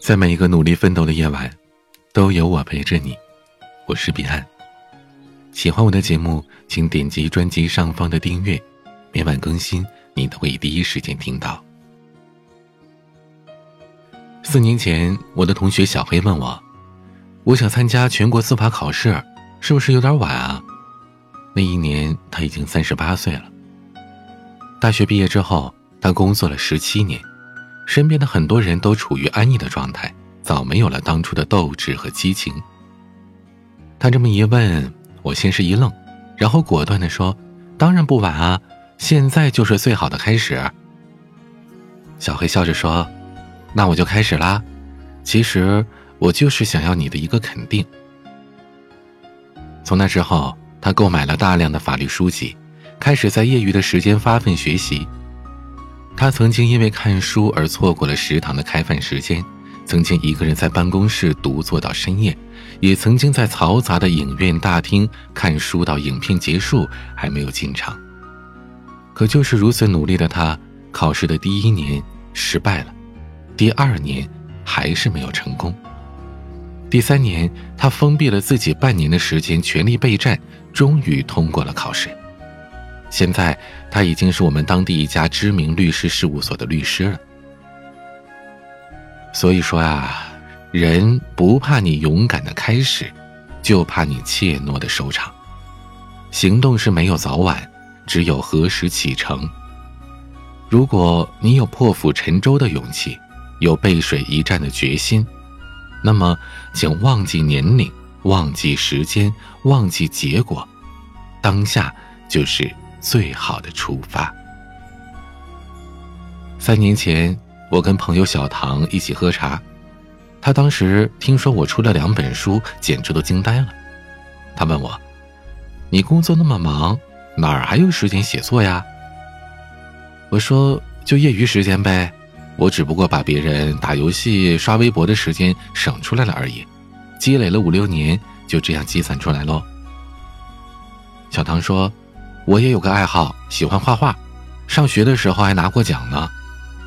在每一个努力奋斗的夜晚，都有我陪着你。我是彼岸。喜欢我的节目，请点击专辑上方的订阅，每晚更新，你都会第一时间听到。四年前，我的同学小黑问我：“我想参加全国司法考试，是不是有点晚啊？”那一年他已经三十八岁了。大学毕业之后，他工作了十七年。身边的很多人都处于安逸的状态，早没有了当初的斗志和激情。他这么一问，我先是一愣，然后果断的说：“当然不晚啊，现在就是最好的开始。”小黑笑着说：“那我就开始啦。其实我就是想要你的一个肯定。”从那之后，他购买了大量的法律书籍，开始在业余的时间发奋学习。他曾经因为看书而错过了食堂的开饭时间，曾经一个人在办公室独坐到深夜，也曾经在嘈杂的影院大厅看书到影片结束还没有进场。可就是如此努力的他，考试的第一年失败了，第二年还是没有成功，第三年他封闭了自己半年的时间，全力备战，终于通过了考试。现在他已经是我们当地一家知名律师事务所的律师了。所以说啊，人不怕你勇敢的开始，就怕你怯懦的收场。行动是没有早晚，只有何时启程。如果你有破釜沉舟的勇气，有背水一战的决心，那么请忘记年龄，忘记时间，忘记结果，当下就是。最好的出发。三年前，我跟朋友小唐一起喝茶，他当时听说我出了两本书，简直都惊呆了。他问我：“你工作那么忙，哪儿还有时间写作呀？”我说：“就业余时间呗，我只不过把别人打游戏、刷微博的时间省出来了而已，积累了五六年，就这样积攒出来喽。”小唐说。我也有个爱好，喜欢画画，上学的时候还拿过奖呢。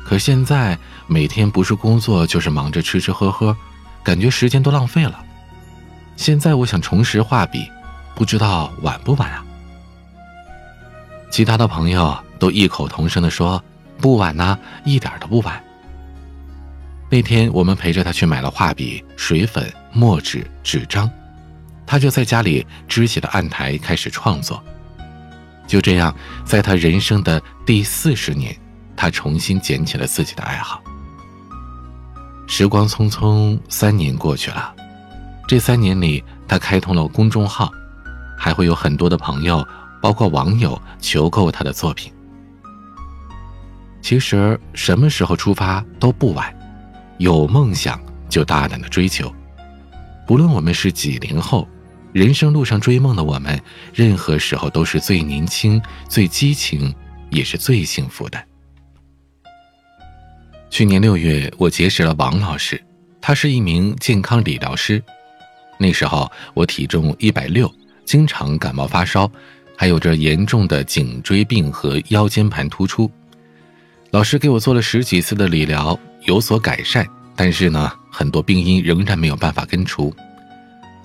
可现在每天不是工作就是忙着吃吃喝喝，感觉时间都浪费了。现在我想重拾画笔，不知道晚不晚啊？其他的朋友都异口同声的说不晚呐，一点都不晚。那天我们陪着他去买了画笔、水粉、墨纸、纸张，他就在家里支起了案台开始创作。就这样，在他人生的第四十年，他重新捡起了自己的爱好。时光匆匆，三年过去了，这三年里，他开通了公众号，还会有很多的朋友，包括网友求购他的作品。其实，什么时候出发都不晚，有梦想就大胆的追求，不论我们是几零后。人生路上追梦的我们，任何时候都是最年轻、最激情，也是最幸福的。去年六月，我结识了王老师，他是一名健康理疗师。那时候我体重一百六，经常感冒发烧，还有着严重的颈椎病和腰间盘突出。老师给我做了十几次的理疗，有所改善，但是呢，很多病因仍然没有办法根除。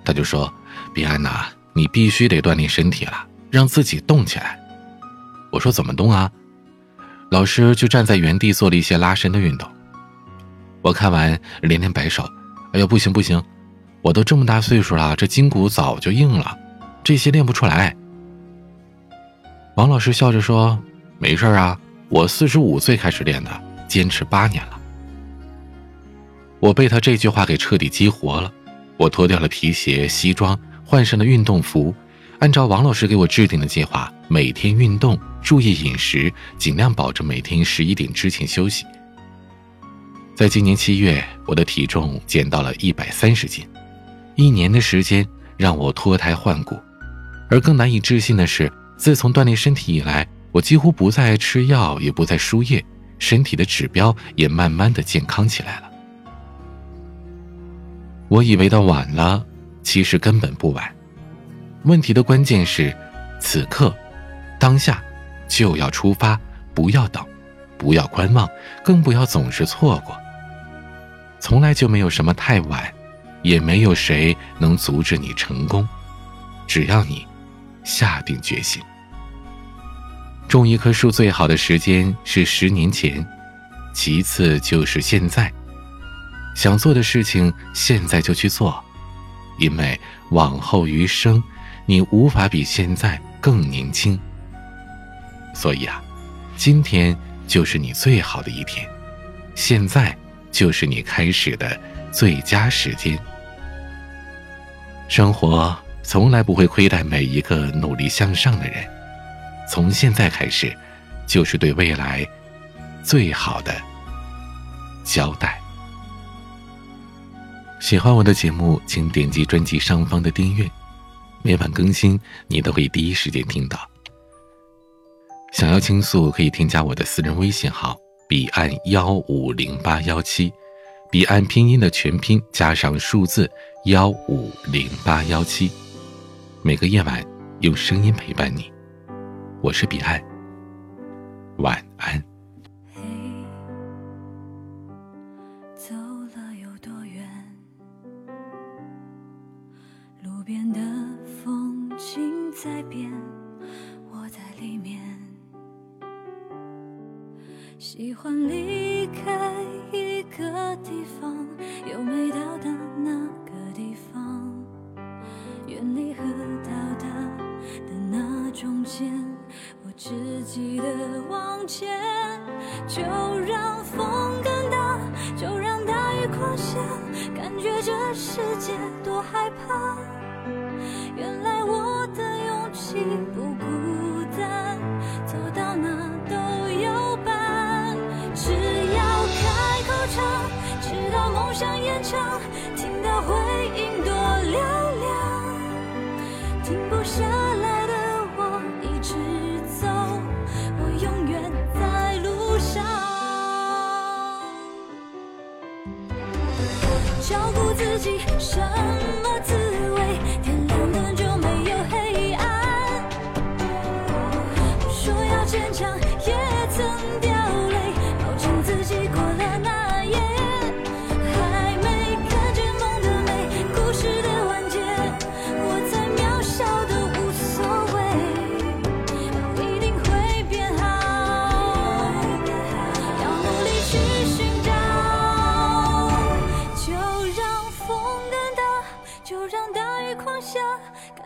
他就说。彼岸呐，你必须得锻炼身体了，让自己动起来。我说怎么动啊？老师就站在原地做了一些拉伸的运动。我看完连连摆手：“哎呀，不行不行，我都这么大岁数了，这筋骨早就硬了，这些练不出来。”王老师笑着说：“没事啊，我四十五岁开始练的，坚持八年了。”我被他这句话给彻底激活了，我脱掉了皮鞋、西装。换上了运动服，按照王老师给我制定的计划，每天运动，注意饮食，尽量保证每天十一点之前休息。在今年七月，我的体重减到了一百三十斤，一年的时间让我脱胎换骨。而更难以置信的是，自从锻炼身体以来，我几乎不再吃药，也不再输液，身体的指标也慢慢的健康起来了。我以为的晚了。其实根本不晚，问题的关键是，此刻，当下，就要出发，不要等。不要观望，更不要总是错过。从来就没有什么太晚，也没有谁能阻止你成功。只要你下定决心。种一棵树最好的时间是十年前，其次就是现在。想做的事情，现在就去做，因为往后余生，你无法比现在更年轻。所以啊，今天就是你最好的一天，现在就是你开始的最佳时间。生活从来不会亏待每一个努力向上的人，从现在开始，就是对未来最好的交代。喜欢我的节目，请点击专辑上方的订阅，每晚更新，你都会第一时间听到。想要倾诉，可以添加我的私人微信号：彼岸幺五零八幺七，彼岸拼音的全拼加上数字幺五零八幺七。每个夜晚用声音陪伴你，我是彼岸，晚安。喜欢离开一个地方，又没到达那个地方，远离和到达的那中间，我只记得往前。就直到梦想延长，听到回音多嘹亮，停不下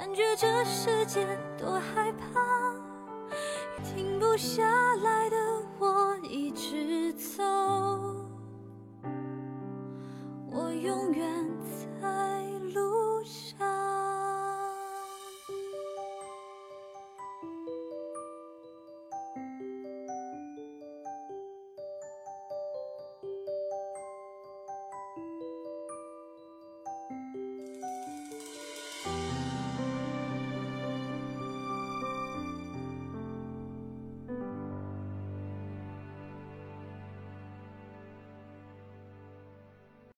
感觉这世界多害怕。停不下来的我一直走，我永远